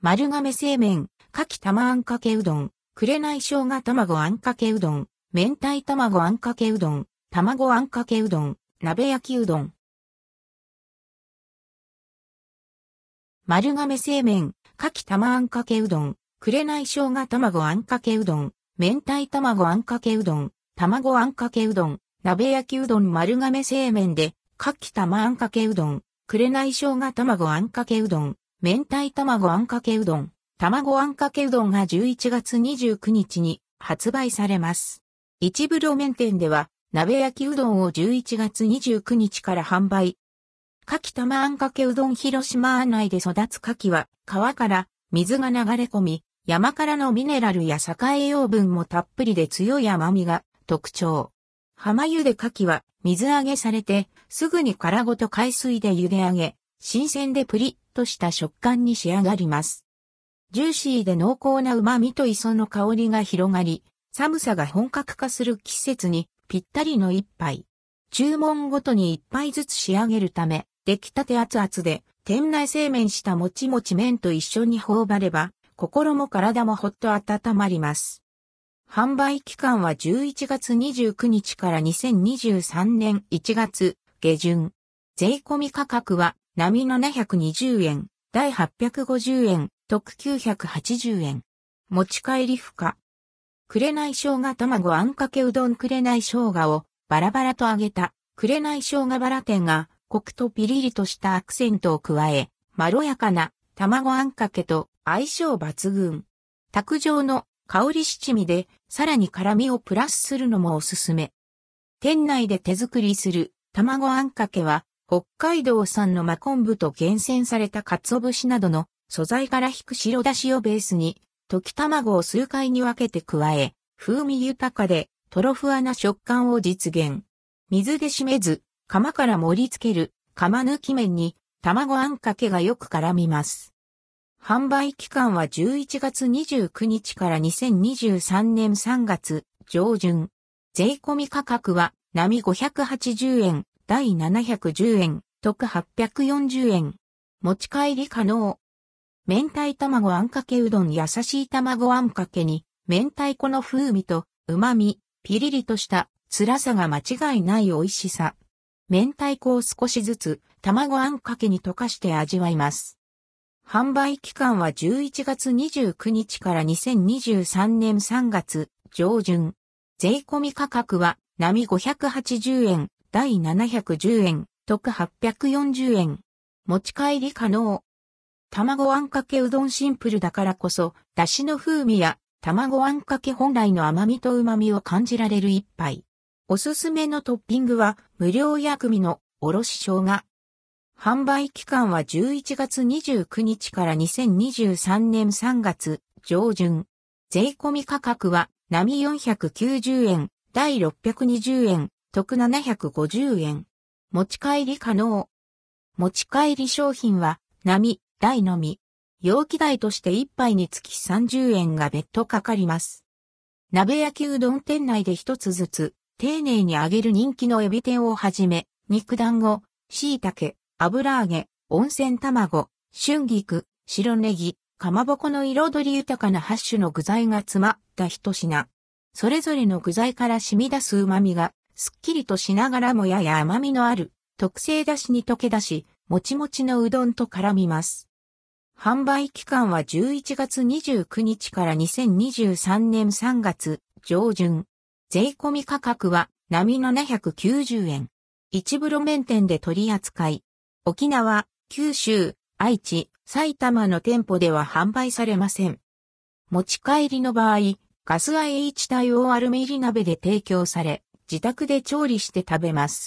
丸亀製麺、かき玉あんかけうどん、くれない生姜卵あんかけうどん、明太卵あんかけうどん、卵あんかけうどん、鍋焼きうどん。丸亀製麺、かき玉あんかけうどん、くれない生姜卵あんかけうどん、明太卵あんかけうどん、卵あんかけうどん、鍋焼きうどん丸亀製麺で、かき玉あんかけうどん、くれない生姜卵あんかけうどん、明太卵あんかけうどん、卵あんかけうどんが11月29日に発売されます。一部路面店では、鍋焼きうどんを11月29日から販売。かき玉あんかけうどん広島案内で育つ牡蠣は、川から水が流れ込み、山からのミネラルや栄養分もたっぷりで強い甘みが特徴。浜茹で牡蠣は水揚げされてすぐに殻ごと海水で茹で上げ、新鮮でプリッとした食感に仕上がります。ジューシーで濃厚な旨味と磯の香りが広がり、寒さが本格化する季節にぴったりの一杯。注文ごとに一杯ずつ仕上げるため、出来たて熱々で、店内製麺したもちもち麺と一緒に頬張れば、心も体もほっと温まります。販売期間は11月29日から2023年1月下旬。税込み価格は並720円、第850円、特980円。持ち帰り不可。くれない生姜卵あんかけうどんくれない生姜をバラバラと揚げたくれない生姜バラ店がコクとピリリとしたアクセントを加え、まろやかな卵あんかけと相性抜群。卓上の香り七味でさらに辛みをプラスするのもおすすめ。店内で手作りする卵あんかけは北海道産の真昆布と厳選された鰹節などの素材から引く白だしをベースに溶き卵を数回に分けて加え、風味豊かでトロフアな食感を実現。水で締めず、釜から盛り付ける釜抜き麺に卵あんかけがよく絡みます。販売期間は11月29日から2023年3月上旬。税込み価格は並580円、第710円、特840円。持ち帰り可能。明太卵あんかけうどん優しい卵あんかけに、明太子の風味と旨味、ピリリとした辛さが間違いない美味しさ。明太子を少しずつ卵あんかけに溶かして味わいます。販売期間は11月29日から2023年3月上旬。税込み価格は並580円、第710円、特840円。持ち帰り可能。卵あんかけうどんシンプルだからこそ、出汁の風味や卵あんかけ本来の甘みと旨みを感じられる一杯。おすすめのトッピングは無料薬味のおろし生姜。販売期間は11月29日から2023年3月上旬。税込み価格は並490円、第620円、特750円。持ち帰り可能。持ち帰り商品は並、大のみ。容器代として1杯につき30円が別途かかります。鍋焼きうどん店内で一つずつ丁寧に揚げる人気のエビ天をはじめ、肉団子、椎茸、油揚げ、温泉卵、春菊、白ネギ、かまぼこの彩り豊かな8種の具材が詰まった一品。それぞれの具材から染み出す旨味が、すっきりとしながらもやや甘みのある、特製だしに溶け出し、もちもちのうどんと絡みます。販売期間は11月29日から2023年3月上旬。税込み価格は並790円。一部路面店で取り扱い。沖縄、九州、愛知、埼玉の店舗では販売されません。持ち帰りの場合、ガス IH 対応アルミ入り鍋で提供され、自宅で調理して食べます。